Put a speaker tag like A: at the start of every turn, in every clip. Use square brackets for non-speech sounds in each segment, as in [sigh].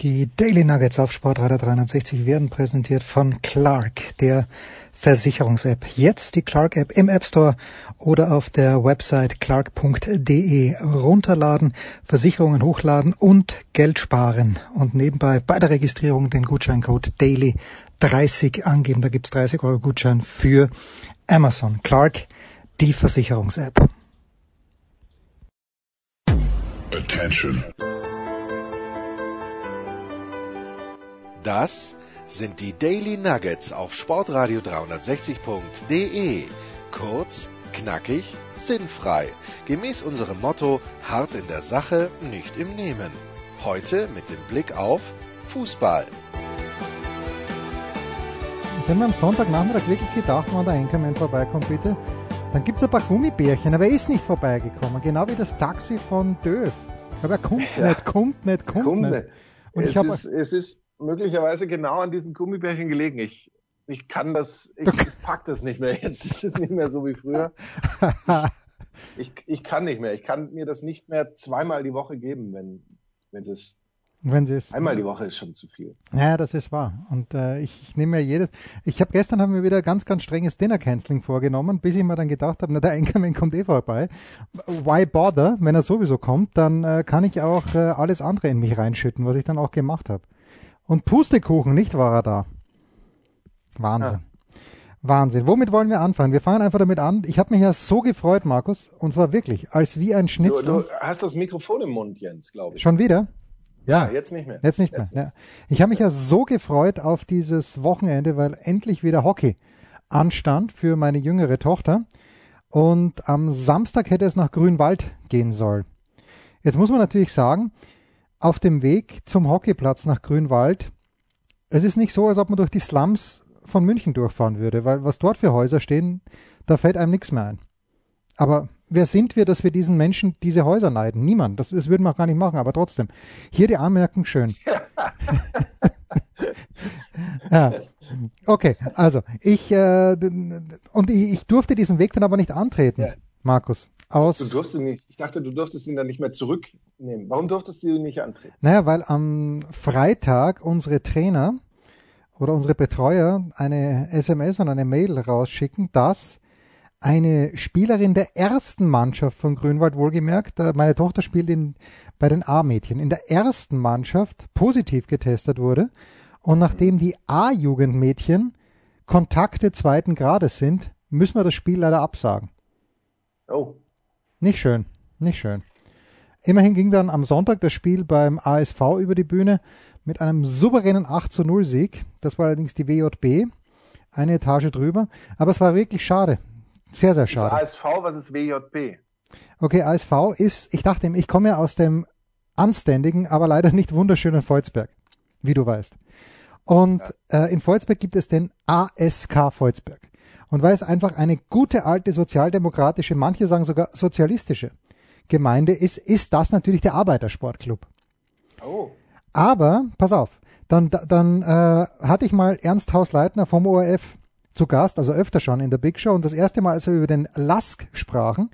A: Die Daily Nuggets auf Sportradio 360 werden präsentiert von Clark, der Versicherungs-App. Jetzt die Clark-App im App Store oder auf der Website clark.de runterladen, Versicherungen hochladen und Geld sparen. Und nebenbei bei der Registrierung den Gutscheincode Daily 30 angeben. Da gibt's 30 Euro Gutschein für Amazon. Clark, die Versicherungs-App.
B: Attention. Das sind die Daily Nuggets auf Sportradio 360.de. Kurz, knackig, sinnfrei. Gemäß unserem Motto: hart in der Sache, nicht im Nehmen. Heute mit dem Blick auf Fußball.
A: Ich habe mir am Sonntagnachmittag wirklich gedacht, wenn der Enkermann vorbeikommt, bitte, dann gibt es ein paar Gummibärchen, aber er ist nicht vorbeigekommen, genau wie das Taxi von Döf. Aber er kommt ja. nicht, kommt nicht, kommt, kommt nicht.
C: Und es, ich ist, es ist möglicherweise genau an diesen Gummibärchen gelegen. Ich, ich kann das, ich, ich pack das nicht mehr. [laughs] Jetzt ist es nicht mehr so wie früher. [laughs] Ich, ich kann nicht mehr. Ich kann mir das nicht mehr zweimal die Woche geben, wenn, wenn es wenn sie es einmal die Woche ist schon zu viel.
A: Ja, das ist wahr. Und äh, ich, ich nehme mir jedes. Ich habe gestern haben wir wieder ganz, ganz strenges Dinner Canceling vorgenommen, bis ich mir dann gedacht habe, na der Einkommen kommt eh vorbei. Why bother? Wenn er sowieso kommt, dann äh, kann ich auch äh, alles andere in mich reinschütten, was ich dann auch gemacht habe. Und Pustekuchen, nicht war er da. Wahnsinn. Ja. Wahnsinn. Womit wollen wir anfangen? Wir fangen einfach damit an. Ich habe mich ja so gefreut, Markus, und zwar wirklich, als wie ein Schnitzel.
C: Du, du hast das Mikrofon im Mund, Jens, glaube ich.
A: Schon wieder?
C: Ja, ja, jetzt nicht mehr.
A: Jetzt nicht jetzt mehr. Nicht. Ja. Ich habe mich ja so gefreut auf dieses Wochenende, weil endlich wieder Hockey anstand für meine jüngere Tochter. Und am Samstag hätte es nach Grünwald gehen sollen. Jetzt muss man natürlich sagen, auf dem Weg zum Hockeyplatz nach Grünwald, es ist nicht so, als ob man durch die Slums von München durchfahren würde, weil was dort für Häuser stehen, da fällt einem nichts mehr ein. Aber wer sind wir, dass wir diesen Menschen diese Häuser neiden? Niemand. Das, das würden wir auch gar nicht machen, aber trotzdem. Hier die Anmerkung schön. [laughs] ja. Okay, also ich äh, und ich, ich, durfte diesen Weg dann aber nicht antreten, ja. Markus.
C: Aus, du durftest nicht, ich dachte, du durftest ihn dann nicht mehr zurücknehmen. Warum durftest du ihn nicht antreten?
A: Naja, weil am Freitag unsere Trainer oder unsere Betreuer eine SMS und eine Mail rausschicken, dass eine Spielerin der ersten Mannschaft von Grünwald, wohlgemerkt, äh, meine Tochter spielt in, bei den A-Mädchen, in der ersten Mannschaft positiv getestet wurde. Und nachdem die A-Jugendmädchen Kontakte zweiten Grades sind, müssen wir das Spiel leider absagen.
C: Oh.
A: Nicht schön, nicht schön. Immerhin ging dann am Sonntag das Spiel beim ASV über die Bühne mit einem souveränen 8 zu 0 Sieg. Das war allerdings die WJB, eine Etage drüber. Aber es war wirklich schade. Sehr, sehr schade.
C: Was ist ASV, was ist WJB?
A: Okay, ASV ist, ich dachte, ich komme ja aus dem anständigen, aber leider nicht wunderschönen Volzberg, wie du weißt. Und ja. äh, in Volzberg gibt es den ASK Volzberg. Und weil es einfach eine gute alte sozialdemokratische, manche sagen sogar sozialistische Gemeinde ist, ist das natürlich der Arbeitersportclub.
C: Oh.
A: Aber, pass auf, dann, dann äh, hatte ich mal Ernst Hausleitner vom ORF zu Gast, also öfter schon in der Big Show. Und das erste Mal, als wir über den Lask sprachen,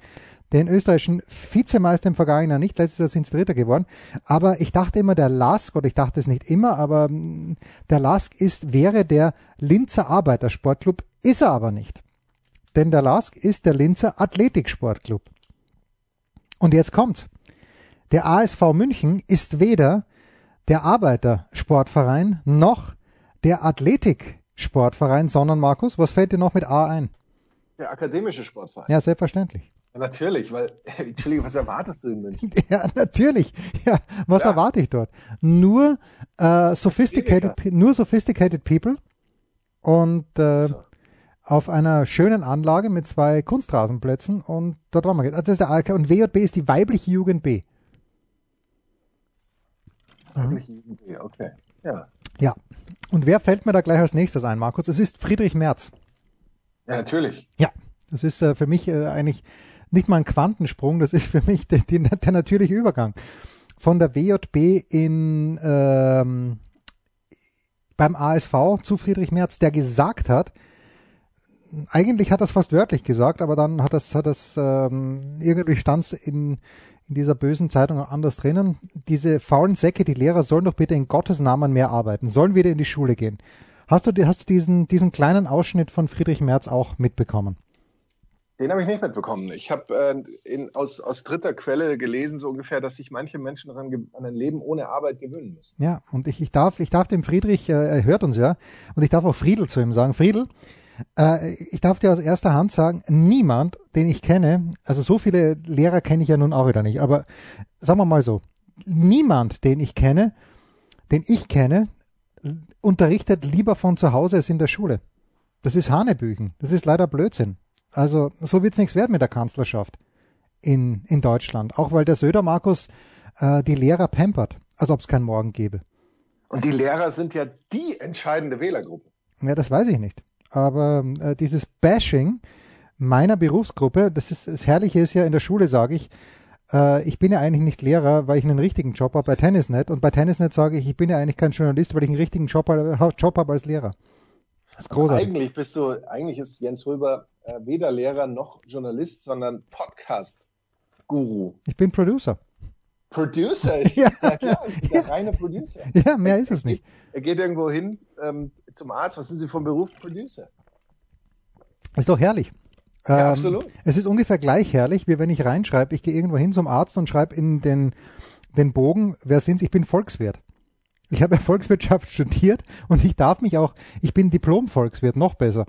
A: den österreichischen Vizemeister im vergangenen Jahr nicht, letztes Jahr sind sie Dritter geworden. Aber ich dachte immer, der Lask, oder ich dachte es nicht immer, aber mm, der Lask ist, wäre der Linzer Arbeitersportclub ist er aber nicht. Denn der LASK ist der Linzer Athletiksportclub. Und jetzt kommt. Der ASV München ist weder der Arbeitersportverein noch der Athletiksportverein, sondern Markus, was fällt dir noch mit A ein?
C: Der akademische Sportverein.
A: Ja, selbstverständlich.
C: Natürlich, weil, [laughs] Entschuldigung, was erwartest du in München? [laughs]
A: Ja, natürlich. Ja, was ja. erwarte ich dort? Nur äh, sophisticated, nur sophisticated people und äh, so auf einer schönen Anlage mit zwei Kunstrasenplätzen und dort waren wir. Also das ist der ALK und WJB ist die weibliche Jugend B.
C: Weibliche Jugend B, okay. Ja.
A: Ja. Und wer fällt mir da gleich als nächstes ein, Markus? Es ist Friedrich Merz.
C: Ja, natürlich.
A: Ja. Das ist äh, für mich äh, eigentlich nicht mal ein Quantensprung, das ist für mich der, der, der natürliche Übergang. Von der WJB in ähm, beim ASV zu Friedrich Merz, der gesagt hat, eigentlich hat das fast wörtlich gesagt, aber dann hat das, hat das ähm, irgendwie stand in, in dieser bösen Zeitung anders drinnen. Diese faulen Säcke, die Lehrer sollen doch bitte in Gottes Namen mehr arbeiten, sollen wieder in die Schule gehen. Hast du, hast du diesen, diesen kleinen Ausschnitt von Friedrich Merz auch mitbekommen?
C: Den habe ich nicht mitbekommen. Ich habe äh, aus, aus dritter Quelle gelesen, so ungefähr, dass sich manche Menschen daran an ein Leben ohne Arbeit gewöhnen müssen.
A: Ja, und ich, ich, darf, ich darf dem Friedrich, äh, er hört uns ja, und ich darf auch Friedel zu ihm sagen. Friedel, ich darf dir aus erster Hand sagen, niemand, den ich kenne, also so viele Lehrer kenne ich ja nun auch wieder nicht, aber sagen wir mal so, niemand, den ich kenne, den ich kenne, unterrichtet lieber von zu Hause als in der Schule. Das ist Hanebüchen. Das ist leider Blödsinn. Also so wird's nichts werden mit der Kanzlerschaft in, in Deutschland. Auch weil der Söder Markus äh, die Lehrer pampert, als ob es keinen Morgen gäbe.
C: Und die Lehrer sind ja die entscheidende Wählergruppe.
A: Ja, das weiß ich nicht. Aber äh, dieses Bashing meiner Berufsgruppe, das ist das Herrliche ist ja in der Schule, sage ich, äh, ich bin ja eigentlich nicht Lehrer, weil ich einen richtigen Job habe bei Tennisnet. Und bei Tennisnet sage ich, ich bin ja eigentlich kein Journalist, weil ich einen richtigen Job, Job habe als Lehrer.
C: Das ist großartig. Eigentlich bist du, eigentlich ist Jens Röber äh, weder Lehrer noch Journalist, sondern Podcast-Guru.
A: Ich bin Producer.
C: Producer? [laughs] ja, ja klar, der ja. reine Producer.
A: Ja, mehr ist es nicht.
C: Er geht irgendwo hin ähm, zum Arzt. Was sind Sie vom Beruf? Producer.
A: Ist doch herrlich.
C: Ja, ähm, absolut.
A: Es ist ungefähr gleich herrlich, wie wenn ich reinschreibe, ich gehe irgendwo hin zum Arzt und schreibe in den, den Bogen, wer sind Sie? Ich bin Volkswirt. Ich habe ja [laughs] Volkswirtschaft studiert und ich darf mich auch, ich bin Diplom-Volkswirt, noch besser.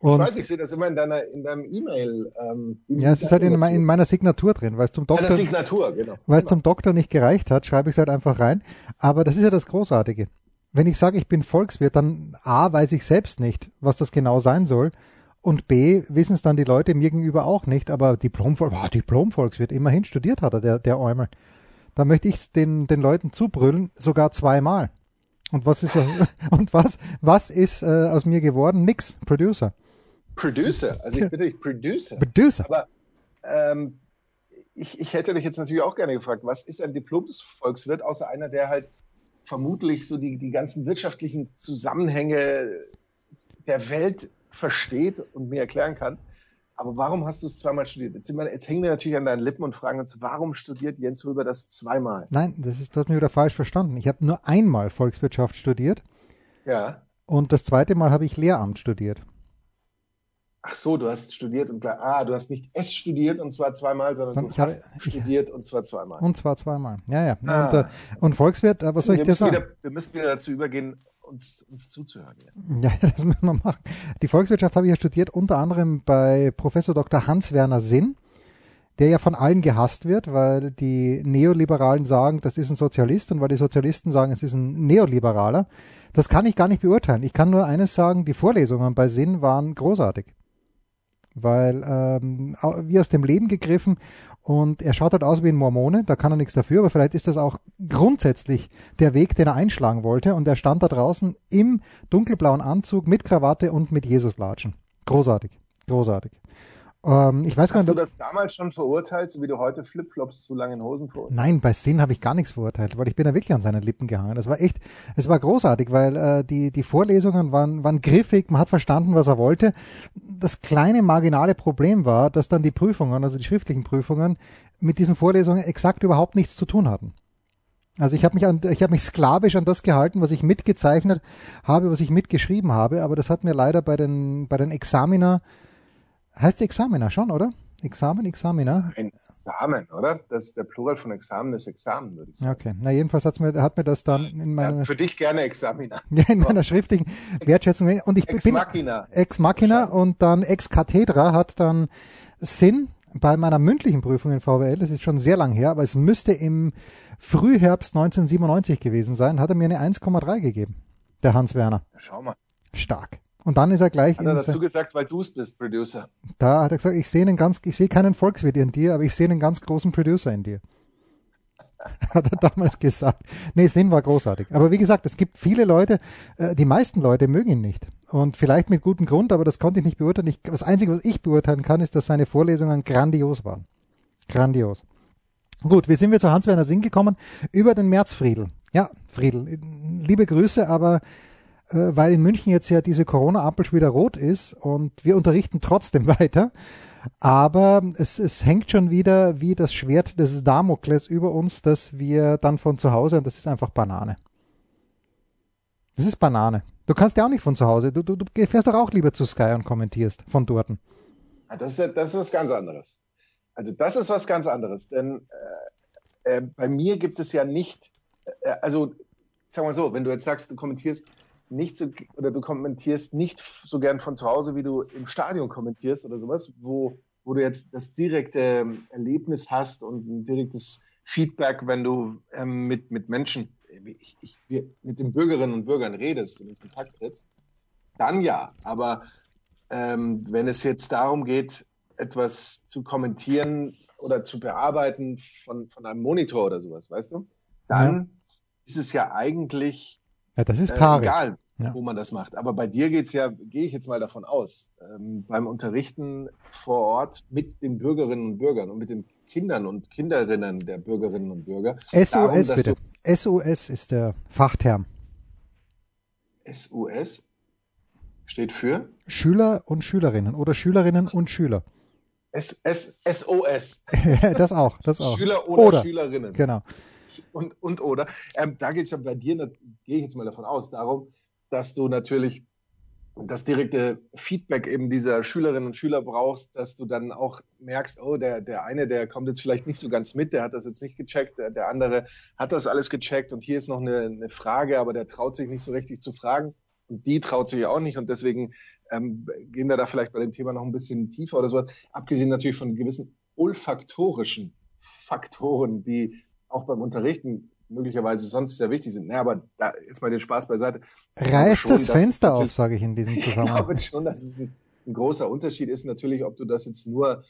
C: Und ich weiß, ich sehe das immer in deiner in deinem E-Mail.
A: Ähm, ja, es ist halt in, in, meiner Signatur drin, weil es zum Doktor,
C: Signatur, genau.
A: weil es zum Doktor nicht gereicht hat, schreibe ich es halt einfach rein. Aber das ist ja das Großartige. Wenn ich sage, ich bin Volkswirt, dann A, weiß ich selbst nicht, was das genau sein soll. Und B, wissen es dann die Leute mir gegenüber auch nicht. Aber Diplom, oh, Diplom-Volkswirt, immerhin studiert hat er, der, der Eumel. Da möchte ich den, den Leuten zubrüllen, sogar zweimal. Und was ist, [laughs] und was, was ist äh, aus mir geworden? Nix. Producer.
C: Producer. Also ich bitte dich, Producer.
A: Producer.
C: Aber ähm, ich, ich hätte dich jetzt natürlich auch gerne gefragt, was ist ein Diplom-Volkswirt, außer einer, der halt vermutlich so die, die ganzen wirtschaftlichen Zusammenhänge der Welt versteht und mir erklären kann. Aber warum hast du es zweimal studiert? Jetzt, wir, jetzt, hängen wir natürlich an deinen Lippen und fragen uns, warum studiert Jens Röber das zweimal?
A: Nein, das ist, du hast mich wieder falsch verstanden. Ich habe nur einmal Volkswirtschaft studiert.
C: Ja.
A: Und das zweite Mal habe ich Lehramt studiert.
C: Ach so, du hast studiert und klar, ah, du hast nicht S studiert und zwar zweimal, sondern
A: und du hast
C: habe, studiert und zwar zweimal.
A: Und zwar zweimal, ja, ja. Ah. Und, äh, und Volkswirt, äh, was soll ich dir sagen?
C: Wieder, wir müssen wieder dazu übergehen, uns, uns zuzuhören.
A: Ja. [laughs] ja, das müssen wir machen. Die Volkswirtschaft habe ich ja studiert, unter anderem bei Professor Dr. Hans-Werner Sinn, der ja von allen gehasst wird, weil die Neoliberalen sagen, das ist ein Sozialist und weil die Sozialisten sagen, es ist ein Neoliberaler. Das kann ich gar nicht beurteilen. Ich kann nur eines sagen, die Vorlesungen bei Sinn waren großartig. Weil ähm, wie aus dem Leben gegriffen und er schaut halt aus wie ein Mormone, da kann er nichts dafür, aber vielleicht ist das auch grundsätzlich der Weg, den er einschlagen wollte. Und er stand da draußen im dunkelblauen Anzug mit Krawatte und mit Jesuslatschen. Großartig, großartig. Ähm, ich weiß
C: Hast
A: gar
C: nicht, du das damals schon verurteilt, so wie du heute Flipflops zu langen Hosen verurteilst?
A: Nein, bei Sinn habe ich gar nichts verurteilt, weil ich bin da wirklich an seinen Lippen gehangen. Das war echt, es war großartig, weil äh, die, die Vorlesungen waren, waren griffig, man hat verstanden, was er wollte. Das kleine marginale Problem war, dass dann die Prüfungen, also die schriftlichen Prüfungen, mit diesen Vorlesungen exakt überhaupt nichts zu tun hatten. Also ich habe mich an, ich habe mich sklavisch an das gehalten, was ich mitgezeichnet habe, was ich mitgeschrieben habe, aber das hat mir leider bei den bei den Examiner Heißt Examiner schon, oder? Examen, Examiner?
C: Ein Examen, oder? Das ist der Plural von Examen ist Examen, würde ich sagen.
A: Okay. Na, jedenfalls hat's mir, hat mir das dann in meiner. Ja,
C: für dich gerne Examiner. [laughs]
A: Ja, in meiner schriftlichen Wertschätzung. Und ich
C: Ex
A: bin.
C: Machina.
A: Ex Machina und dann Ex Cathedra hat dann Sinn bei meiner mündlichen Prüfung in VWL. Das ist schon sehr lang her, aber es müsste im Frühherbst 1997 gewesen sein. Hat er mir eine 1,3 gegeben. Der Hans Werner.
C: Schau mal.
A: Stark. Und dann ist er gleich.
C: Hat er dazu gesagt, weil du es bist, Producer.
A: Da hat er gesagt, ich sehe einen ganz, ich sehe keinen Volkswirt in dir, aber ich sehe einen ganz großen Producer in dir. [laughs] hat er damals gesagt. Nee, Sinn war großartig. Aber wie gesagt, es gibt viele Leute, äh, die meisten Leute mögen ihn nicht. Und vielleicht mit gutem Grund, aber das konnte ich nicht beurteilen. Ich, das Einzige, was ich beurteilen kann, ist, dass seine Vorlesungen grandios waren. Grandios. Gut, wie sind wir zu Hans-Werner Sinn gekommen? Über den März Friedel. Ja, Friedel. Liebe Grüße, aber weil in München jetzt ja diese Corona-Ampel schon wieder rot ist und wir unterrichten trotzdem [laughs] weiter. Aber es, es hängt schon wieder wie das Schwert des Damokles über uns, dass wir dann von zu Hause, und das ist einfach Banane. Das ist Banane. Du kannst ja auch nicht von zu Hause. Du, du, du fährst doch auch lieber zu Sky und kommentierst von dort.
C: Das ist, das ist was ganz anderes. Also das ist was ganz anderes. Denn äh, äh, bei mir gibt es ja nicht, äh, also sag mal so, wenn du jetzt sagst, du kommentierst nicht so oder du kommentierst nicht so gern von zu Hause, wie du im Stadion kommentierst oder sowas, wo, wo du jetzt das direkte Erlebnis hast und ein direktes Feedback, wenn du ähm, mit, mit Menschen, ich, ich, mit den Bürgerinnen und Bürgern redest und in Kontakt trittst, dann ja. Aber ähm, wenn es jetzt darum geht, etwas zu kommentieren oder zu bearbeiten von, von einem Monitor oder sowas, weißt du, dann ja. ist es ja eigentlich
A: ja, das ist Äh,
C: egal, ja. wo man das macht. Aber bei dir geht's ja, gehe ich jetzt mal davon aus, ähm, beim Unterrichten vor Ort mit den Bürgerinnen und Bürgern und mit den Kindern und Kinderinnen der Bürgerinnen und Bürger.
A: SOS darum, bitte. SOS ist der Fachterm.
C: SOS steht für?
A: Schüler und Schülerinnen oder Schülerinnen und Schüler.
C: S S SOS. [laughs]
A: das auch, das auch.
C: Schüler oder, oder. Schülerinnen.
A: Genau
C: und, und oder. Ähm, da geht es ja bei dir, gehe ich jetzt mal davon aus, darum, dass du natürlich das direkte Feedback eben dieser Schülerinnen und Schüler brauchst, dass du dann auch merkst, oh, der, der eine, der kommt jetzt vielleicht nicht so ganz mit, der hat das jetzt nicht gecheckt, der, der andere hat das alles gecheckt und hier ist noch eine, eine Frage, aber der traut sich nicht so richtig zu fragen und die traut sich auch nicht und deswegen ähm, gehen wir da vielleicht bei dem Thema noch ein bisschen tiefer oder sowas, abgesehen natürlich von gewissen olfaktorischen Faktoren, die auch beim Unterrichten möglicherweise sonst sehr wichtig sind. Naja, aber da jetzt mal den Spaß beiseite.
A: Reiß schon, das Fenster auf, sage ich in diesem [laughs] Zusammenhang. Ich
C: glaube schon, dass es ein, ein, großer Unterschied ist natürlich, ob du das jetzt nur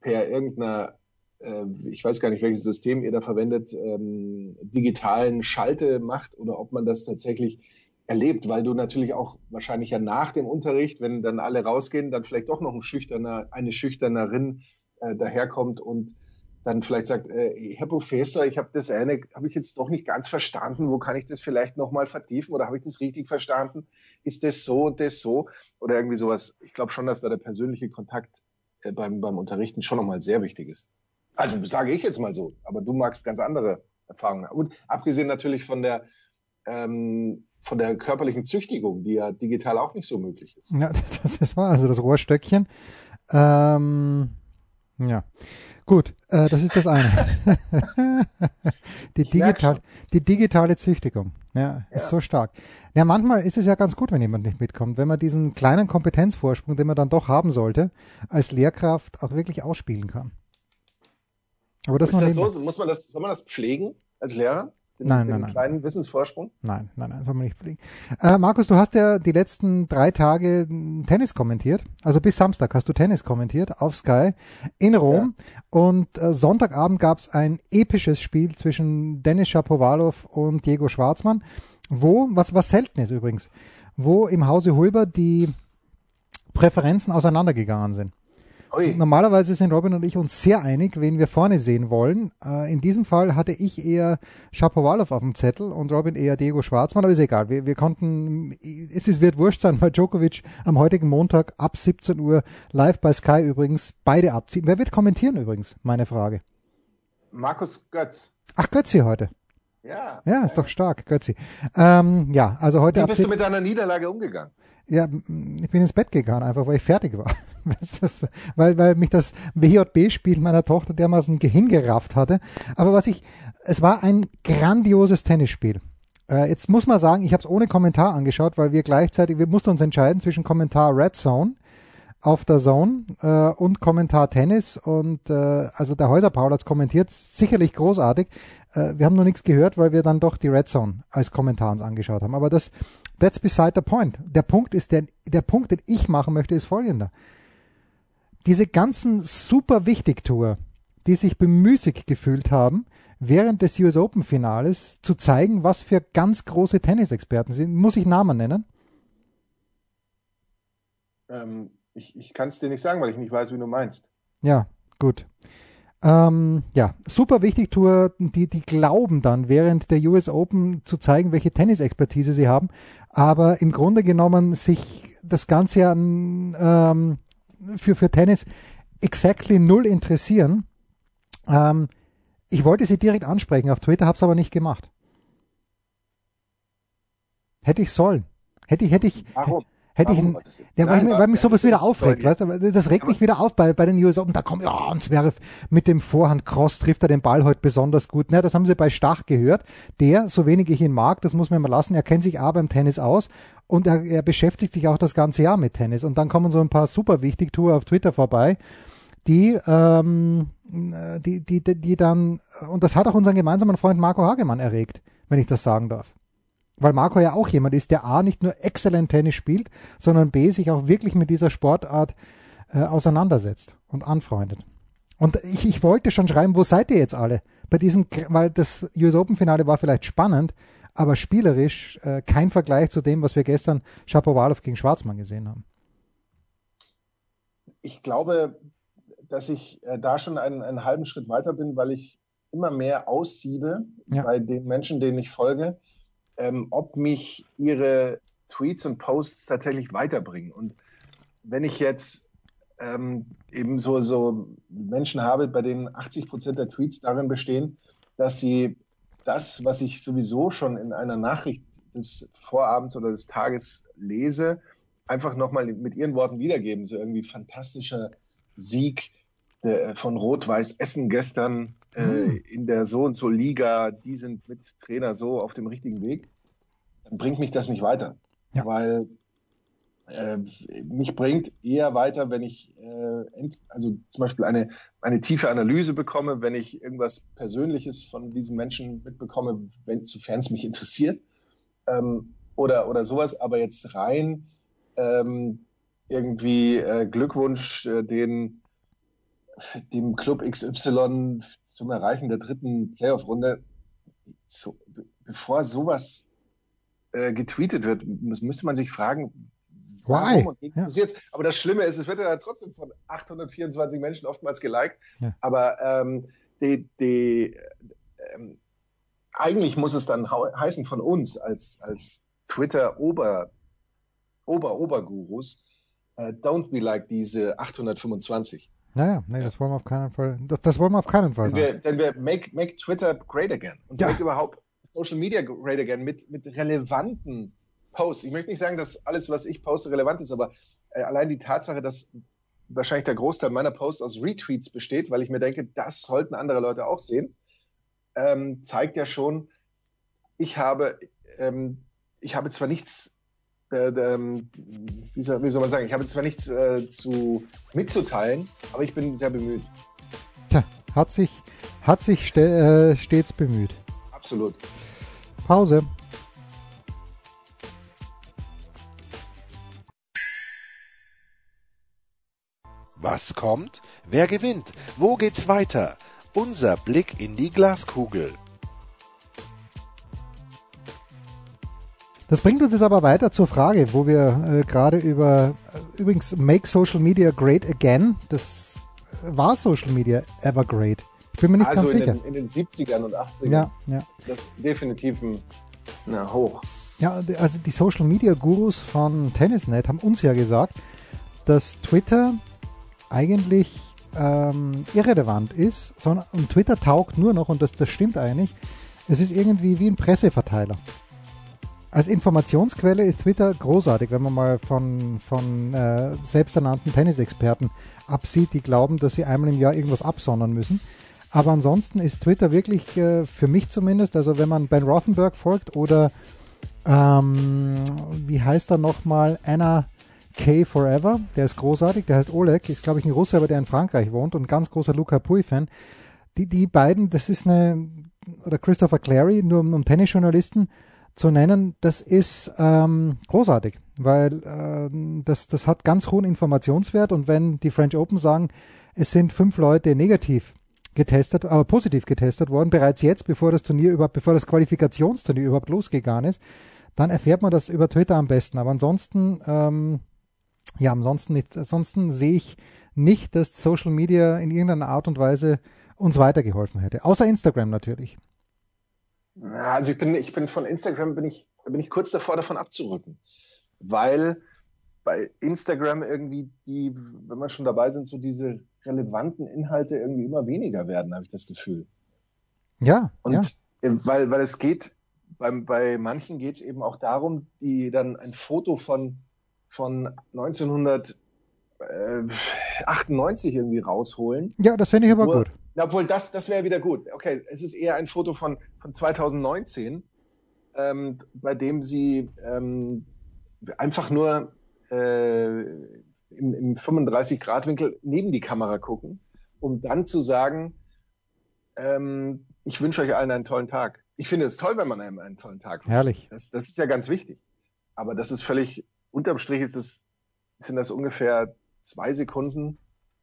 C: per irgendeiner, äh, ich weiß gar nicht, welches System ihr da verwendet, ähm, digitalen Schalte macht oder ob man das tatsächlich erlebt, weil du natürlich auch wahrscheinlich ja nach dem Unterricht, wenn dann alle rausgehen, dann vielleicht doch noch ein schüchterner, eine Schüchternerin äh, daherkommt und dann vielleicht sagt, äh, Herr Professor, ich habe das eine, habe ich jetzt doch nicht ganz verstanden, wo kann ich das vielleicht nochmal vertiefen oder habe ich das richtig verstanden? Ist das so und das so? Oder irgendwie sowas. Ich glaube schon, dass da der persönliche Kontakt äh, beim, beim Unterrichten schon nochmal sehr wichtig ist. Also sage ich jetzt mal so, aber du magst ganz andere Erfahrungen. Und abgesehen natürlich von der ähm, von der körperlichen Züchtigung, die ja digital auch nicht so möglich ist.
A: Ja, [laughs] das ist wahr. Also das Rohrstöckchen. Ähm, ja. Gut, äh, das ist das eine. [laughs] die, digital, die digitale Züchtigung ja, ist ja. so stark. Ja, manchmal ist es ja ganz gut, wenn jemand nicht mitkommt, wenn man diesen kleinen Kompetenzvorsprung, den man dann doch haben sollte, als Lehrkraft auch wirklich ausspielen kann.
C: Aber das ist das so? Muss man das, soll man das pflegen als Lehrer?
A: Den, nein, den nein,
C: kleinen
A: nein.
C: Wissensvorsprung?
A: Nein, nein, nein, soll man nicht fliegen. Äh, Markus, du hast ja die letzten drei Tage Tennis kommentiert. Also bis Samstag hast du Tennis kommentiert auf Sky in Rom. Ja. Und äh, Sonntagabend gab es ein episches Spiel zwischen Dennis Shapovalov und Diego Schwarzmann, wo, was, was selten ist übrigens, wo im Hause Hulber die Präferenzen auseinandergegangen sind. Ui. Normalerweise sind Robin und ich uns sehr einig, wen wir vorne sehen wollen. Äh, in diesem Fall hatte ich eher Shapovalov auf dem Zettel und Robin eher Diego Schwarzmann, aber ist egal. Wir, wir konnten, es ist, wird wurscht sein, weil Djokovic am heutigen Montag ab 17 Uhr live bei Sky übrigens beide abziehen. Wer wird kommentieren übrigens? Meine Frage.
C: Markus Götz.
A: Ach, Götzi heute.
C: Ja.
A: Ja, ist doch stark, Götzi. Ähm, ja, also heute.
C: Wie bist du mit deiner Niederlage umgegangen?
A: Ja, ich bin ins Bett gegangen, einfach weil ich fertig war. [laughs] weil, weil mich das WJB-Spiel meiner Tochter dermaßen hingerafft hatte. Aber was ich, es war ein grandioses Tennisspiel. Äh, jetzt muss man sagen, ich habe es ohne Kommentar angeschaut, weil wir gleichzeitig, wir mussten uns entscheiden zwischen Kommentar Red Zone auf der Zone äh, und Kommentar Tennis und äh, also der Häuser Paul hat kommentiert, sicherlich großartig. Äh, wir haben noch nichts gehört, weil wir dann doch die Red Zone als Kommentar uns angeschaut haben. Aber das, that's beside the point. Der Punkt ist, der, der Punkt, den ich machen möchte, ist folgender. Diese ganzen super wichtig Tour, die sich bemüßigt gefühlt haben, während des US Open Finales zu zeigen, was für ganz große Tennisexperten sind. Muss ich Namen nennen?
C: Ähm, ich, ich kann es dir nicht sagen, weil ich nicht weiß, wie du meinst.
A: Ja, gut. Ähm, ja, super wichtig, Tour, die, die glauben dann während der US Open zu zeigen, welche Tennisexpertise sie haben, aber im Grunde genommen sich das Ganze an, ähm, für, für Tennis exactly null interessieren. Ähm, ich wollte sie direkt ansprechen auf Twitter, habe es aber nicht gemacht. Hätte ich sollen. Hätte ich, hätte ich.
C: Warum?
A: Hätte Warum? ich, ja, weil, Nein, weil mich sowas wieder aufregt, weißt du, das regt mich wieder auf bei, bei den US Open, da kommt, ja, und Zverev mit dem Vorhand Cross trifft er den Ball heute besonders gut. Ne, das haben sie bei Stach gehört. Der, so wenig ich ihn mag, das muss man mal lassen, er kennt sich A beim Tennis aus und er, er beschäftigt sich auch das ganze Jahr mit Tennis. Und dann kommen so ein paar super wichtig Tour auf Twitter vorbei, die, ähm, die, die, die, die dann, und das hat auch unseren gemeinsamen Freund Marco Hagemann erregt, wenn ich das sagen darf. Weil Marco ja auch jemand ist, der A nicht nur exzellent Tennis spielt, sondern B sich auch wirklich mit dieser Sportart äh, auseinandersetzt und anfreundet. Und ich, ich wollte schon schreiben, wo seid ihr jetzt alle? Bei diesem, weil das US Open Finale war vielleicht spannend, aber spielerisch äh, kein Vergleich zu dem, was wir gestern Shapovalov gegen Schwarzmann gesehen haben.
C: Ich glaube, dass ich äh, da schon einen, einen halben Schritt weiter bin, weil ich immer mehr aussiebe ja. bei den Menschen, denen ich folge ähm, ob mich ihre Tweets und Posts tatsächlich weiterbringen. Und wenn ich jetzt ähm, eben so, so Menschen habe, bei denen 80 Prozent der Tweets darin bestehen, dass sie das, was ich sowieso schon in einer Nachricht des Vorabends oder des Tages lese, einfach nochmal mit ihren Worten wiedergeben. So irgendwie fantastischer Sieg von Rot-Weiß Essen gestern äh, mhm. in der so und so Liga, die sind mit Trainer so auf dem richtigen Weg, dann bringt mich das nicht weiter. Ja. Weil äh, mich bringt eher weiter, wenn ich äh, also zum Beispiel eine, eine tiefe Analyse bekomme, wenn ich irgendwas Persönliches von diesen Menschen mitbekomme, wenn sofern es mich interessiert. Ähm, oder, oder sowas, aber jetzt rein ähm, irgendwie äh, Glückwunsch äh, den dem Club XY zum Erreichen der dritten Playoff-Runde, so, bevor sowas äh, getweetet wird, müsste man sich fragen,
A: Why?
C: ja. das jetzt? Aber das Schlimme ist, es wird ja dann trotzdem von 824 Menschen oftmals geliked. Ja. Aber ähm, die, die, ähm, eigentlich muss es dann heißen von uns als, als Twitter-Ober, Ober-Obergurus, uh, don't be like diese 825.
A: Naja, nee, ja. das wollen wir auf keinen Fall. Das, das wollen wir auf keinen Fall.
C: Denn wir, denn wir make, make Twitter great again. Und ja. make überhaupt Social Media great again mit, mit relevanten Posts. Ich möchte nicht sagen, dass alles, was ich poste, relevant ist, aber äh, allein die Tatsache, dass wahrscheinlich der Großteil meiner Posts aus Retweets besteht, weil ich mir denke, das sollten andere Leute auch sehen, ähm, zeigt ja schon, ich habe, ähm, ich habe zwar nichts äh, ähm, wie, soll, wie, soll, man sagen, ich habe zwar nichts äh, zu mitzuteilen, aber ich bin sehr bemüht.
A: Tja, hat sich, hat sich ste äh, stets bemüht.
C: Absolut.
A: Pause.
B: Was kommt? Wer gewinnt? Wo geht's weiter? Unser Blick in die Glaskugel.
A: Das bringt uns jetzt aber weiter zur Frage, wo wir äh, gerade über, äh, übrigens, Make Social Media Great Again, das war Social Media ever great. Ich bin mir nicht
C: also
A: ganz
C: in
A: sicher.
C: Den, in den 70ern und 80ern.
A: Ja, ja.
C: Das ist definitiv ein na, hoch.
A: Ja, also die Social Media Gurus von Tennisnet haben uns ja gesagt, dass Twitter eigentlich ähm, irrelevant ist, sondern und Twitter taugt nur noch, und das, das stimmt eigentlich, es ist irgendwie wie ein Presseverteiler als Informationsquelle ist Twitter großartig, wenn man mal von, von äh, selbsternannten Tennisexperten absieht, die glauben, dass sie einmal im Jahr irgendwas absondern müssen. Aber ansonsten ist Twitter wirklich, äh, für mich zumindest, also wenn man Ben Rothenberg folgt oder ähm, wie heißt er nochmal, Anna K. Forever, der ist großartig, der heißt Oleg, ist glaube ich ein Russe, aber der in Frankreich wohnt und ganz großer Luca Pui-Fan. Die, die beiden, das ist eine, oder Christopher Clary, nur um, um Tennisjournalisten, zu nennen, das ist ähm, großartig, weil äh, das, das hat ganz hohen Informationswert und wenn die French Open sagen, es sind fünf Leute negativ getestet, aber positiv getestet worden, bereits jetzt, bevor das Turnier überhaupt, bevor das Qualifikationsturnier überhaupt losgegangen ist, dann erfährt man das über Twitter am besten. Aber ansonsten, ähm, ja, ansonsten nicht, ansonsten sehe ich nicht, dass Social Media in irgendeiner Art und Weise uns weitergeholfen hätte. Außer Instagram natürlich.
C: Ja, also ich bin, ich bin von Instagram bin ich, bin ich kurz davor, davon abzurücken. Weil bei Instagram irgendwie die, wenn wir schon dabei sind, so diese relevanten Inhalte irgendwie immer weniger werden, habe ich das Gefühl.
A: Ja.
C: Und
A: ja.
C: weil, weil es geht, beim, bei manchen geht es eben auch darum, die dann ein Foto von, von 1998 irgendwie rausholen.
A: Ja, das finde ich aber
C: wo,
A: gut.
C: Obwohl, das, das wäre wieder gut. Okay, es ist eher ein Foto von, von 2019, ähm, bei dem sie ähm, einfach nur äh, im, im 35-Grad-Winkel neben die Kamera gucken, um dann zu sagen, ähm, ich wünsche euch allen einen tollen Tag. Ich finde es toll, wenn man einem einen tollen Tag
A: wünscht. Herrlich.
C: Das, das ist ja ganz wichtig. Aber das ist völlig, unterm Strich ist das, sind das ungefähr zwei Sekunden,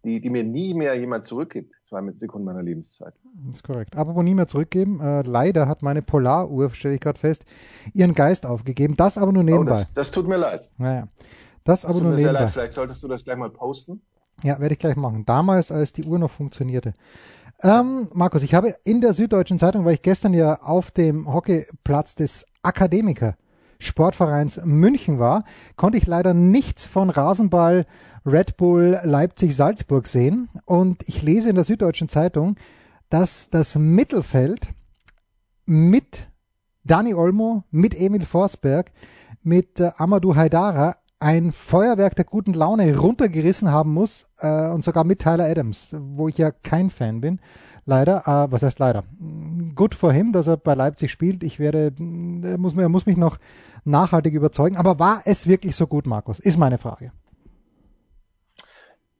C: die, die mir nie mehr jemand zurückgibt. Zwei Sekunden meiner Lebenszeit.
A: Das ist korrekt. Aber wo nie mehr zurückgeben, äh, leider hat meine Polaruhr, stelle ich gerade fest, ihren Geist aufgegeben. Das aber nur nebenbei. Oh,
C: das, das, tut mir leid.
A: Naja. Das, das aber nur nebenbei. Leid.
C: Vielleicht solltest du das gleich mal posten.
A: Ja, werde ich gleich machen. Damals, als die Uhr noch funktionierte. Ähm, Markus, ich habe in der Süddeutschen Zeitung, weil ich gestern ja auf dem Hockeyplatz des Akademiker Sportvereins München war, konnte ich leider nichts von Rasenball Red Bull Leipzig Salzburg sehen. Und ich lese in der Süddeutschen Zeitung, dass das Mittelfeld mit Dani Olmo, mit Emil Forsberg, mit äh, Amadou Haidara ein Feuerwerk der guten Laune runtergerissen haben muss äh, und sogar mit Tyler Adams, wo ich ja kein Fan bin. Leider, äh, was heißt leider? Gut for him, dass er bei Leipzig spielt. Ich werde, er muss, er muss mich noch nachhaltig überzeugen. Aber war es wirklich so gut, Markus? Ist meine Frage.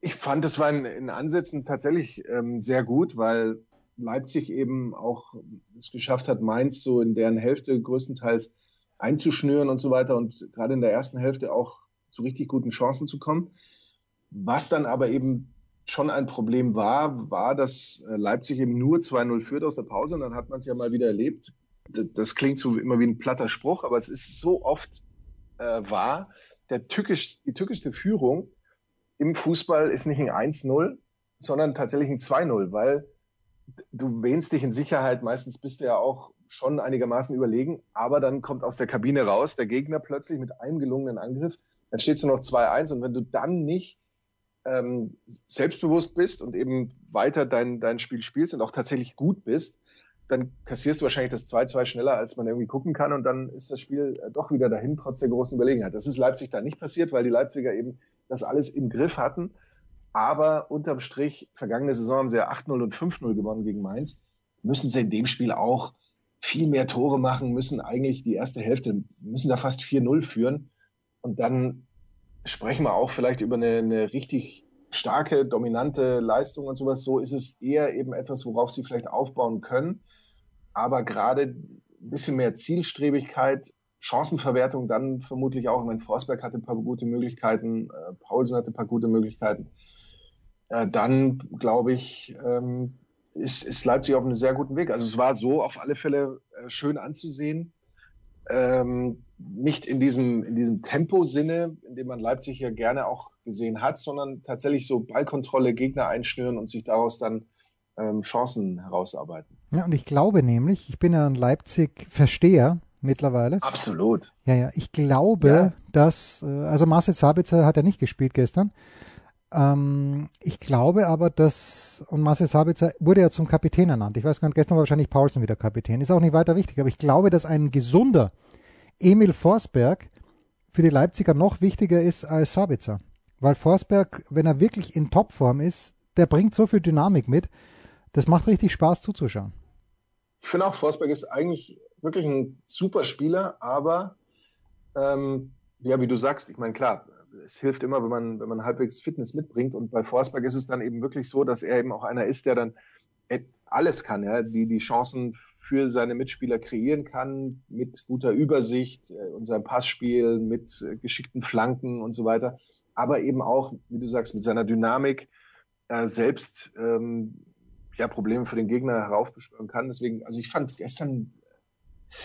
C: Ich fand, es war in, in Ansätzen tatsächlich ähm, sehr gut, weil Leipzig eben auch es geschafft hat, Mainz so in deren Hälfte größtenteils einzuschnüren und so weiter und gerade in der ersten Hälfte auch zu richtig guten Chancen zu kommen. Was dann aber eben schon ein Problem war, war, dass äh, Leipzig eben nur 2-0 führt aus der Pause und dann hat man es ja mal wieder erlebt. Das klingt so immer wie ein platter Spruch, aber es ist so oft äh, wahr. Der tückisch, die tückischste Führung im Fußball ist nicht ein 1-0, sondern tatsächlich ein 2-0, weil du wähnst dich in Sicherheit. Meistens bist du ja auch schon einigermaßen überlegen, aber dann kommt aus der Kabine raus der Gegner plötzlich mit einem gelungenen Angriff dann steht es nur noch 2-1 und wenn du dann nicht ähm, selbstbewusst bist und eben weiter dein, dein Spiel spielst und auch tatsächlich gut bist, dann kassierst du wahrscheinlich das 2-2 schneller, als man irgendwie gucken kann und dann ist das Spiel äh, doch wieder dahin, trotz der großen Überlegenheit. Das ist Leipzig da nicht passiert, weil die Leipziger eben das alles im Griff hatten. Aber unterm Strich, vergangene Saison haben sie ja 8-0 und 5-0 gewonnen gegen Mainz. Müssen sie in dem Spiel auch viel mehr Tore machen, müssen eigentlich die erste Hälfte, müssen da fast 4-0 führen. Und dann sprechen wir auch vielleicht über eine, eine richtig starke, dominante Leistung und sowas. So ist es eher eben etwas, worauf sie vielleicht aufbauen können. Aber gerade ein bisschen mehr Zielstrebigkeit, Chancenverwertung dann vermutlich auch. Ich meine, Forsberg hatte ein paar gute Möglichkeiten, äh, Paulsen hatte ein paar gute Möglichkeiten. Äh, dann, glaube ich, ähm, ist, ist Leipzig auf einem sehr guten Weg. Also es war so auf alle Fälle äh, schön anzusehen ähm, nicht in diesem, in diesem Tempo-Sinne, in dem man Leipzig ja gerne auch gesehen hat, sondern tatsächlich so Ballkontrolle, Gegner einschnüren und sich daraus dann ähm, Chancen herausarbeiten.
A: Ja, und ich glaube nämlich, ich bin ja ein Leipzig-Versteher mittlerweile.
C: Absolut.
A: Ja, ja, ich glaube, ja. dass, äh, also Marcel Sabitzer hat ja nicht gespielt gestern, ähm, ich glaube aber, dass, und Marcel Sabitzer wurde ja zum Kapitän ernannt. Ich weiß gar nicht, gestern war wahrscheinlich Paulsen wieder Kapitän. Ist auch nicht weiter wichtig, aber ich glaube, dass ein gesunder Emil Forsberg für die Leipziger noch wichtiger ist als Sabitzer. Weil Forsberg, wenn er wirklich in Topform ist, der bringt so viel Dynamik mit. Das macht richtig Spaß zuzuschauen.
C: Ich finde auch, Forsberg ist eigentlich wirklich ein super Spieler, aber ähm, ja, wie du sagst, ich meine, klar, es hilft immer, wenn man, wenn man halbwegs Fitness mitbringt. Und bei Forsberg ist es dann eben wirklich so, dass er eben auch einer ist, der dann alles kann, ja, die die Chancen für seine Mitspieler kreieren kann, mit guter Übersicht äh, und seinem Passspiel, mit äh, geschickten Flanken und so weiter. Aber eben auch, wie du sagst, mit seiner Dynamik äh, selbst ähm, ja, Probleme für den Gegner heraufbeschwören kann. Deswegen, also ich fand gestern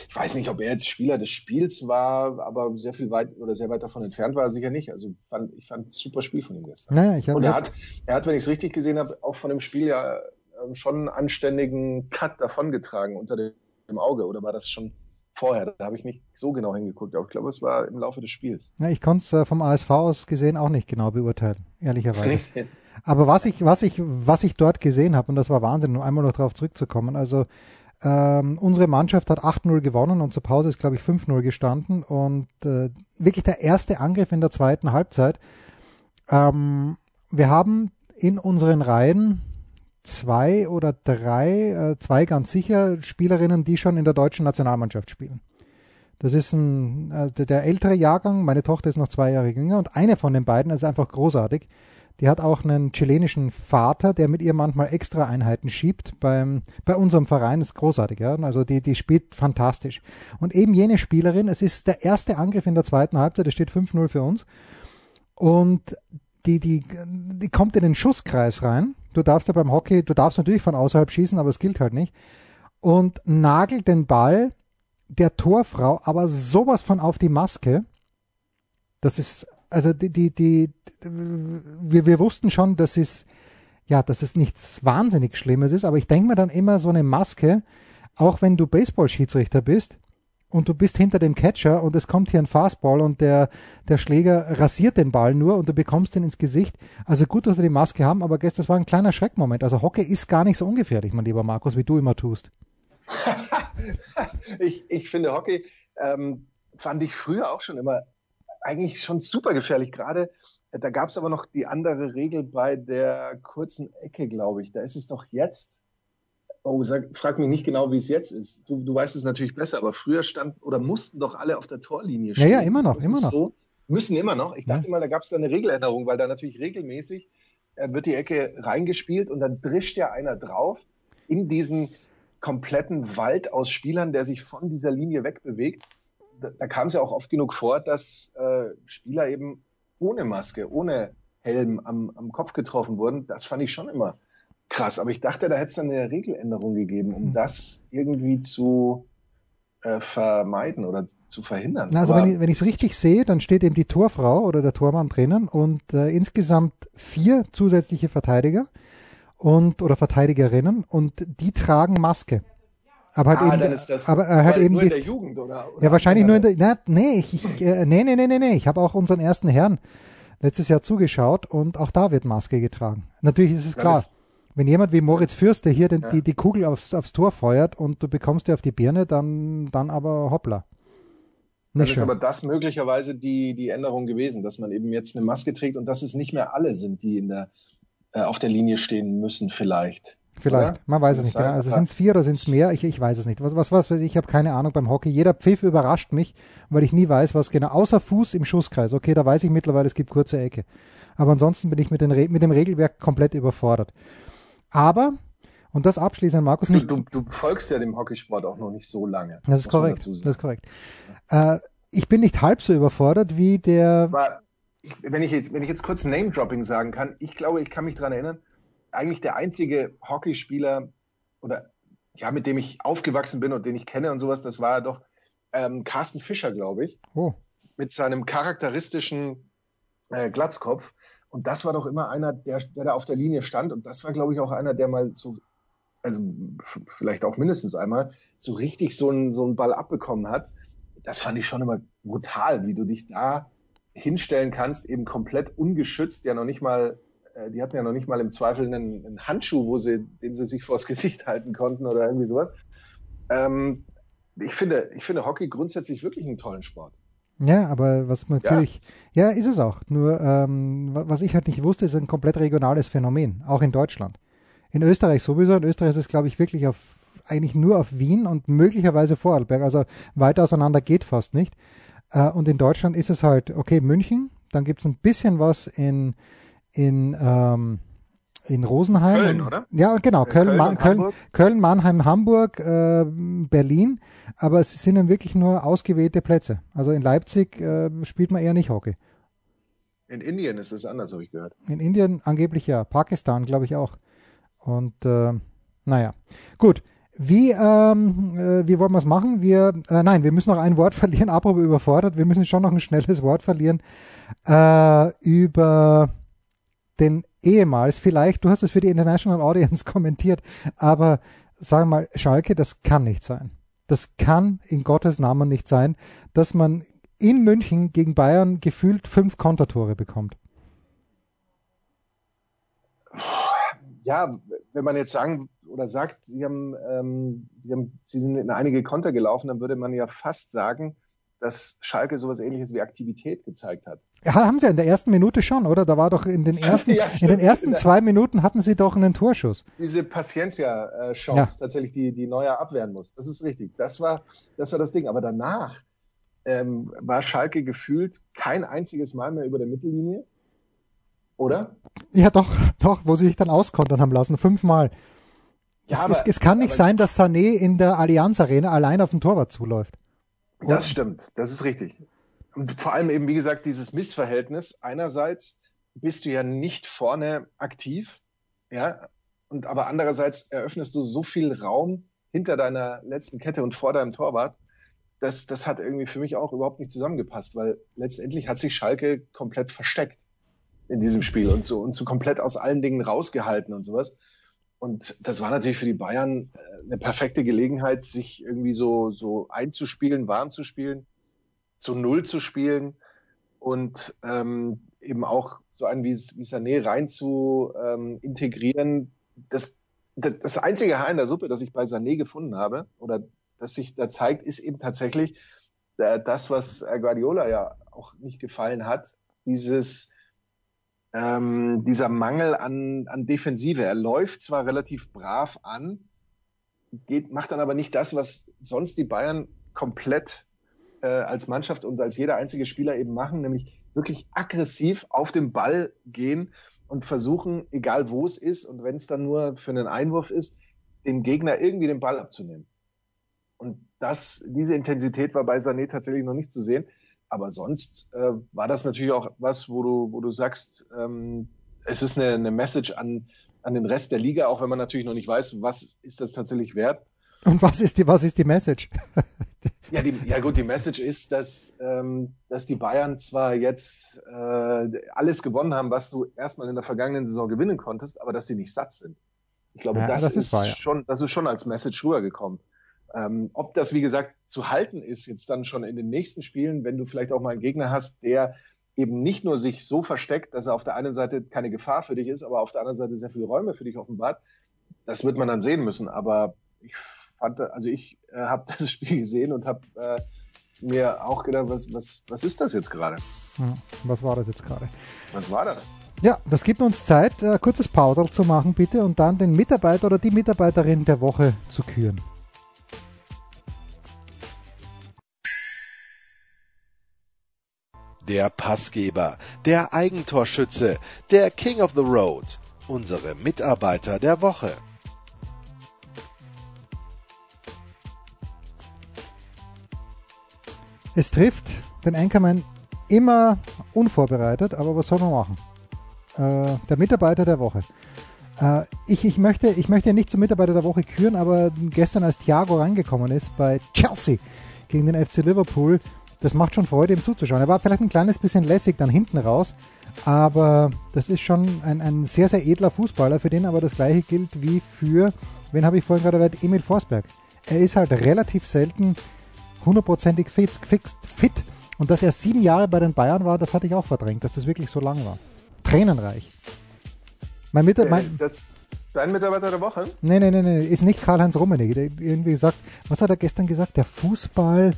C: ich weiß nicht, ob er jetzt Spieler des Spiels war, aber sehr viel weit oder sehr weit davon entfernt war er sicher nicht. Also fand, ich fand ein super Spiel von ihm gestern.
A: Naja, ich
C: Und er hat, er hat, wenn ich es richtig gesehen habe, auch von dem Spiel ja schon einen anständigen Cut davongetragen unter dem Auge. Oder war das schon vorher? Da habe ich nicht so genau hingeguckt. Aber ich glaube, es war im Laufe des Spiels.
A: Ja, ich konnte es äh, vom ASV aus gesehen auch nicht genau beurteilen, ehrlicherweise. [laughs] Aber was ich, was ich, was ich dort gesehen habe, und das war Wahnsinn, um einmal noch darauf zurückzukommen, also ähm, unsere Mannschaft hat 8-0 gewonnen und zur Pause ist, glaube ich, 5-0 gestanden. Und äh, wirklich der erste Angriff in der zweiten Halbzeit. Ähm, wir haben in unseren Reihen zwei oder drei, äh, zwei ganz sicher Spielerinnen, die schon in der deutschen Nationalmannschaft spielen. Das ist ein, äh, der ältere Jahrgang, meine Tochter ist noch zwei Jahre jünger und eine von den beiden ist einfach großartig. Die hat auch einen chilenischen Vater, der mit ihr manchmal extra Einheiten schiebt. Beim, bei unserem Verein ist großartig, ja. Also die, die spielt fantastisch. Und eben jene Spielerin, es ist der erste Angriff in der zweiten Halbzeit, es steht 5-0 für uns. Und die, die, die kommt in den Schusskreis rein. Du darfst ja beim Hockey, du darfst natürlich von außerhalb schießen, aber es gilt halt nicht. Und nagelt den Ball der Torfrau aber sowas von auf die Maske. Das ist also die, die, die, wir, wir wussten schon, dass es, ja, dass es nichts wahnsinnig Schlimmes ist, aber ich denke mir dann immer so eine Maske, auch wenn du Baseball-Schiedsrichter bist und du bist hinter dem Catcher und es kommt hier ein Fastball und der, der Schläger rasiert den Ball nur und du bekommst ihn ins Gesicht. Also gut, dass wir die Maske haben, aber gestern, war ein kleiner Schreckmoment. Also Hockey ist gar nicht so ungefährlich, mein lieber Markus, wie du immer tust. [laughs]
C: ich, ich finde Hockey ähm, fand ich früher auch schon immer eigentlich schon super gefährlich. Gerade äh, da gab es aber noch die andere Regel bei der kurzen Ecke, glaube ich. Da ist es doch jetzt. Oh, sag, frag mich nicht genau, wie es jetzt ist. Du, du weißt es natürlich besser, aber früher stand oder mussten doch alle auf der Torlinie
A: stehen. Ja, ja, immer noch, das immer noch.
C: So, müssen immer noch. Ich dachte ja. mal, da gab es da eine Regeländerung, weil da natürlich regelmäßig äh, wird die Ecke reingespielt und dann drischt ja einer drauf in diesen kompletten Wald aus Spielern, der sich von dieser Linie wegbewegt da, da kam es ja auch oft genug vor, dass äh, Spieler eben ohne Maske, ohne Helm am, am Kopf getroffen wurden. Das fand ich schon immer krass. Aber ich dachte, da hätte es dann eine Regeländerung gegeben, um hm. das irgendwie zu äh, vermeiden oder zu verhindern.
A: Also Aber wenn ich es richtig sehe, dann steht eben die Torfrau oder der Tormann drinnen und äh, insgesamt vier zusätzliche Verteidiger und oder Verteidigerinnen und die tragen Maske. Aber halt ah, eben, dann ist das aber halt eben
C: nur in der Jugend, oder? oder
A: ja, wahrscheinlich nur in der, na, nee, ich, ich, äh, nee, nee, nee, nee, nee, ich habe auch unseren ersten Herrn letztes Jahr zugeschaut und auch da wird Maske getragen. Natürlich ist es klar, ist, wenn jemand wie Moritz Fürster hier den, ja. die, die Kugel aufs, aufs Tor feuert und du bekommst die auf die Birne, dann, dann aber hoppla.
C: Nicht dann schön. ist aber das möglicherweise die, die Änderung gewesen, dass man eben jetzt eine Maske trägt und dass es nicht mehr alle sind, die in der, äh, auf der Linie stehen müssen vielleicht.
A: Vielleicht, oder? man weiß es nicht. Genau. Also sind es vier oder sind es mehr? Ich, ich weiß es nicht. Was, was, was, ich habe keine Ahnung beim Hockey. Jeder Pfiff überrascht mich, weil ich nie weiß, was genau. Außer Fuß im Schusskreis. Okay, da weiß ich mittlerweile, es gibt kurze Ecke. Aber ansonsten bin ich mit, den, mit dem Regelwerk komplett überfordert. Aber, und das abschließend, Markus.
C: Du, du, du folgst ja dem Hockeysport auch noch nicht so lange.
A: Das ist korrekt. Das ist korrekt. Äh, ich bin nicht halb so überfordert wie der.
C: Aber ich, wenn, ich jetzt, wenn ich jetzt kurz Name-Dropping sagen kann, ich glaube, ich kann mich daran erinnern, eigentlich der einzige Hockeyspieler oder ja, mit dem ich aufgewachsen bin und den ich kenne und sowas, das war doch ähm, Carsten Fischer, glaube ich. Oh. Mit seinem charakteristischen äh, Glatzkopf. Und das war doch immer einer, der, der da auf der Linie stand. Und das war, glaube ich, auch einer, der mal so, also vielleicht auch mindestens einmal, so richtig so einen, so einen Ball abbekommen hat. Das fand ich schon immer brutal, wie du dich da hinstellen kannst, eben komplett ungeschützt, ja noch nicht mal äh, die hatten ja noch nicht mal im Zweifel einen, einen Handschuh, wo sie, den sie sich vors [laughs] Gesicht halten konnten oder irgendwie sowas. Ähm, ich finde, ich finde Hockey grundsätzlich wirklich einen tollen Sport.
A: Ja, aber was natürlich, ja, ja ist es auch. Nur, ähm, was ich halt nicht wusste, ist ein komplett regionales Phänomen, auch in Deutschland. In Österreich sowieso. In Österreich ist es, glaube ich, wirklich auf, eigentlich nur auf Wien und möglicherweise Vorarlberg. Also weiter auseinander geht fast nicht. Äh, und in Deutschland ist es halt, okay, München, dann gibt es ein bisschen was in, in, ähm, in Rosenheim.
C: Köln, oder?
A: Ja, genau. Köln, Köln, Ma Köln, Köln, Mannheim, Hamburg, äh, Berlin. Aber es sind dann wirklich nur ausgewählte Plätze. Also in Leipzig äh, spielt man eher nicht Hockey.
C: In Indien ist es anders, habe ich gehört.
A: In Indien angeblich ja. Pakistan, glaube ich auch. Und äh, naja, gut. Wie, ähm, äh, wie wollen wir es machen? Wir, äh, nein, wir müssen noch ein Wort [laughs] verlieren, apropos überfordert. Wir müssen schon noch ein schnelles Wort verlieren äh, über den ehemals, vielleicht, du hast es für die International Audience [laughs] kommentiert, aber sag mal, Schalke, das kann nicht sein. Das kann in Gottes Namen nicht sein, dass man in München gegen Bayern gefühlt fünf Kontertore bekommt.
C: Ja, wenn man jetzt sagen oder sagt, sie haben, ähm, sie haben, sie sind in einige Konter gelaufen, dann würde man ja fast sagen, dass Schalke sowas ähnliches wie Aktivität gezeigt hat.
A: Ja, haben sie in der ersten Minute schon, oder? Da war doch in den [laughs] ersten, ja, in den ersten zwei Minuten hatten sie doch einen Torschuss.
C: Diese Paciencia-Chance ja. tatsächlich, die, die Neuer abwehren muss. Das ist richtig. Das war, das war das Ding. Aber danach ähm, war Schalke gefühlt kein einziges Mal mehr über der Mittellinie. Oder?
A: Ja, doch, doch, wo sie sich dann auskontern haben lassen. Fünfmal. Ja, es, aber, es, es kann nicht sein, dass Sané in der Allianz Arena allein auf den Torwart zuläuft.
C: Das stimmt, das ist richtig. Und vor allem eben, wie gesagt, dieses Missverhältnis. Einerseits bist du ja nicht vorne aktiv, ja, und aber andererseits eröffnest du so viel Raum hinter deiner letzten Kette und vor deinem Torwart. Das, das hat irgendwie für mich auch überhaupt nicht zusammengepasst, weil letztendlich hat sich Schalke komplett versteckt in diesem Spiel und so und so komplett aus allen Dingen rausgehalten und sowas. Und das war natürlich für die Bayern äh, eine perfekte Gelegenheit, sich irgendwie so, so einzuspielen, warm zu spielen, zu Null zu spielen und ähm, eben auch so einen wie, wie Sané rein zu ähm, integrieren. Das, das, das einzige Haar in der Suppe, das ich bei Sané gefunden habe oder das sich da zeigt, ist eben tatsächlich äh, das, was Guardiola ja auch nicht gefallen hat, dieses ähm, dieser Mangel an, an Defensive. Er läuft zwar relativ brav an, geht, macht dann aber nicht das, was sonst die Bayern komplett äh, als Mannschaft und als jeder einzige Spieler eben machen, nämlich wirklich aggressiv auf den Ball gehen und versuchen, egal wo es ist und wenn es dann nur für einen Einwurf ist, den Gegner irgendwie den Ball abzunehmen. Und das, diese Intensität war bei Sané tatsächlich noch nicht zu sehen. Aber sonst äh, war das natürlich auch was, wo du, wo du sagst, ähm, es ist eine, eine Message an, an den Rest der Liga, auch wenn man natürlich noch nicht weiß, was ist das tatsächlich wert.
A: Und was ist die, was ist die Message?
C: ja, die, ja gut, die Message ist, dass, ähm, dass die Bayern zwar jetzt äh, alles gewonnen haben, was du erstmal in der vergangenen Saison gewinnen konntest, aber dass sie nicht satt sind. Ich glaube, ja, das, das, ist, wahr, ja. schon, das ist schon als Message rübergekommen. Ähm, ob das, wie gesagt, zu halten ist, jetzt dann schon in den nächsten Spielen, wenn du vielleicht auch mal einen Gegner hast, der eben nicht nur sich so versteckt, dass er auf der einen Seite keine Gefahr für dich ist, aber auf der anderen Seite sehr viele Räume für dich offenbart, das wird man dann sehen müssen. Aber ich fand, also ich äh, habe [laughs] das Spiel gesehen und habe äh, mir auch gedacht, was, was, was ist das jetzt gerade?
A: Hm, was war das jetzt gerade?
C: Was war das?
A: Ja, das gibt uns Zeit, äh, kurzes Pause zu machen, bitte, und dann den Mitarbeiter oder die Mitarbeiterin der Woche zu küren.
B: Der Passgeber, der Eigentorschütze, der King of the Road, unsere Mitarbeiter der Woche.
A: Es trifft den Anchorman immer unvorbereitet, aber was soll man machen? Äh, der Mitarbeiter der Woche. Äh, ich, ich, möchte, ich möchte nicht zum Mitarbeiter der Woche küren, aber gestern, als Thiago reingekommen ist bei Chelsea gegen den FC Liverpool, das macht schon Freude, ihm zuzuschauen. Er war vielleicht ein kleines bisschen lässig dann hinten raus, aber das ist schon ein, ein sehr, sehr edler Fußballer, für den aber das gleiche gilt wie für, wen habe ich vorhin gerade erwähnt, Emil Forsberg. Er ist halt relativ selten hundertprozentig fit, fixed, fit. Und dass er sieben Jahre bei den Bayern war, das hatte ich auch verdrängt, dass das wirklich so lang war. Tränenreich. Mein Mitar mein,
C: das, Dein Mitarbeiter der Woche?
A: Nee, nee, nee, nee, ist nicht Karl-Heinz Rummenigge. Der irgendwie gesagt, was hat er gestern gesagt? Der Fußball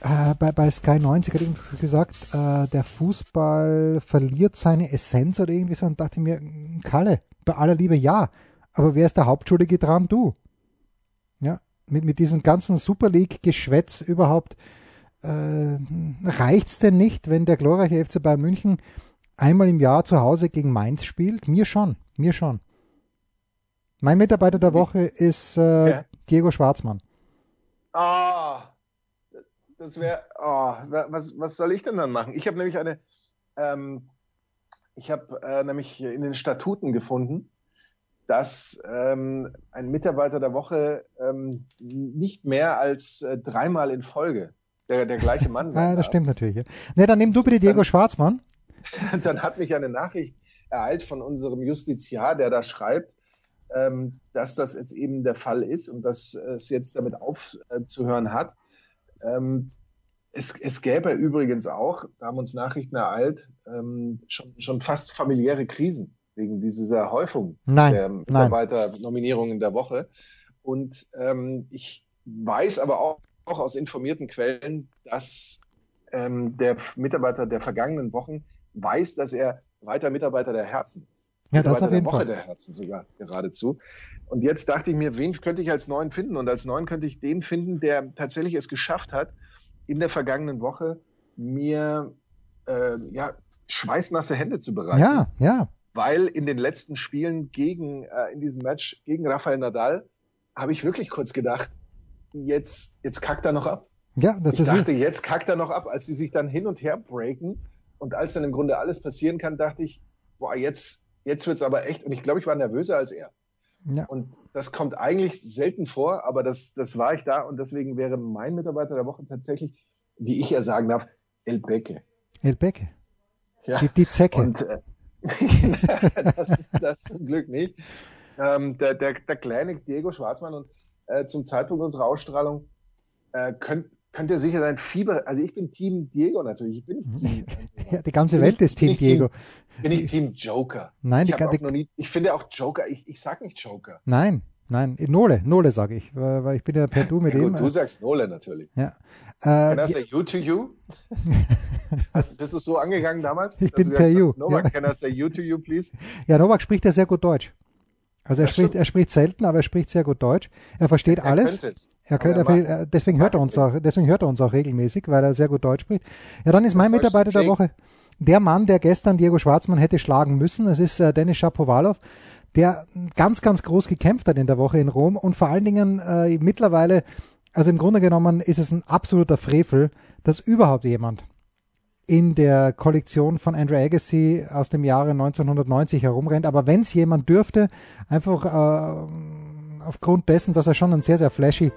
A: äh, bei, bei Sky 90 hat irgendwas gesagt, äh, der Fußball verliert seine Essenz oder irgendwie so und dachte mir, Kalle, bei aller Liebe ja, aber wer ist der Hauptschuldige dran? Du. Ja, mit, mit diesem ganzen Super League-Geschwätz überhaupt äh, reicht's denn nicht, wenn der glorreiche FC Bayern München einmal im Jahr zu Hause gegen Mainz spielt? Mir schon, mir schon. Mein Mitarbeiter der Woche ist äh, ja. Diego Schwarzmann.
C: Ah, das wäre, oh, was, was soll ich denn dann machen? Ich habe nämlich eine, ähm, ich habe äh, nämlich in den Statuten gefunden, dass ähm, ein Mitarbeiter der Woche ähm, nicht mehr als äh, dreimal in Folge der, der gleiche Mann
A: sein Ja, [laughs] das stimmt natürlich. Ja. Ne, dann nimm du bitte Diego dann, Schwarzmann. [laughs]
C: Dann hat mich eine Nachricht ereilt von unserem Justiziar, der da schreibt, ähm, dass das jetzt eben der Fall ist und dass es jetzt damit aufzuhören hat. Ähm, es, es gäbe übrigens auch, da haben uns Nachrichten ereilt, ähm, schon, schon fast familiäre Krisen wegen dieser Häufung
A: nein,
C: der Mitarbeiternominierungen der Woche. Und ähm, ich weiß aber auch, auch aus informierten Quellen, dass ähm, der Mitarbeiter der vergangenen Wochen weiß, dass er weiter Mitarbeiter der Herzen ist.
A: Ja, das auf jeden
C: der Woche
A: Fall.
C: der Herzen sogar geradezu. Und jetzt dachte ich mir, wen könnte ich als neuen finden? Und als neuen könnte ich den finden, der tatsächlich es geschafft hat, in der vergangenen Woche mir äh, ja, schweißnasse Hände zu bereiten.
A: Ja, ja.
C: Weil in den letzten Spielen gegen, äh, in diesem Match gegen Rafael Nadal, habe ich wirklich kurz gedacht, jetzt, jetzt kackt er noch ab.
A: Ja, das
C: ich
A: ist
C: dachte, jetzt kackt er noch ab, als sie sich dann hin und her breaken und als dann im Grunde alles passieren kann, dachte ich, boah, jetzt, jetzt wird's aber echt. Und ich glaube, ich war nervöser als er.
A: Ja.
C: Und das kommt eigentlich selten vor, aber das, das war ich da und deswegen wäre mein Mitarbeiter der Woche tatsächlich, wie ich ja sagen darf, El Becke.
A: El Becke.
C: Ja.
A: Die, die Zecke.
C: Und äh, [laughs] das, ist, das zum Glück nicht. Ähm, der, der, der kleine Diego Schwarzmann und äh, zum Zeitpunkt unserer Ausstrahlung äh, könnt, könnt ihr sicher sein, Fieber, also ich bin Team Diego natürlich, ich bin nicht Team. [laughs]
A: ja, die ganze Welt ist Team Diego.
C: Team, bin ich Team Joker.
A: Nein,
C: Ich,
A: die,
C: nie, ich finde auch Joker, ich, ich sag nicht Joker.
A: nein, nein, Nole, Nole sage ich, weil ich bin ja per Du mit
C: Ja,
A: ihm.
C: du sagst Nolan natürlich.
A: Ja.
C: Can I
A: Äh,
C: say you to you? [laughs] Hast, bist du so angegangen damals?
A: Ich bin per
C: gesagt
A: you,
C: Novak,
A: ja.
C: can I say you to you, please?
A: ja, Novak spricht ja sehr gut Deutsch. Also er
C: Das
A: spricht,
C: stimmt.
A: er spricht selten, aber er spricht sehr gut Deutsch. Er versteht
C: Er
A: alles.
C: es.
A: Er könnte, er,
C: er
A: äh, deswegen hört er uns auch, deswegen hört er uns auch regelmäßig, weil er sehr gut Deutsch spricht. Ja, dann ist mein Mitarbeiter der. Woche der Mann, der gestern Diego Schwarzmann hätte schlagen müssen. Es ist äh, Dennis Shapovalov, der ganz, ganz groß gekämpft hat in der Woche in Rom und vor allen Dingen äh, mittlerweile, also im Grunde genommen ist es ein absoluter Frevel, dass überhaupt jemand in der Kollektion von Andrew Agassi aus dem Jahre 1990 herumrennt. Aber wenn es jemand dürfte, einfach äh, aufgrund dessen, dass er schon ein sehr, sehr flashy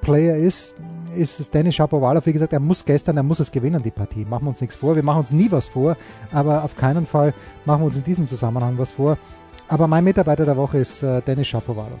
A: Player ist, ist es Dennis Shapovalov. Wie gesagt, er muss gestern, er muss es gewinnen, die Partie. Machen wir uns nichts vor. Wir machen uns nie was vor, aber auf keinen Fall machen wir uns in diesem Zusammenhang was vor. Aber mein Mitarbeiter der Woche ist äh, Dennis Shapovalov.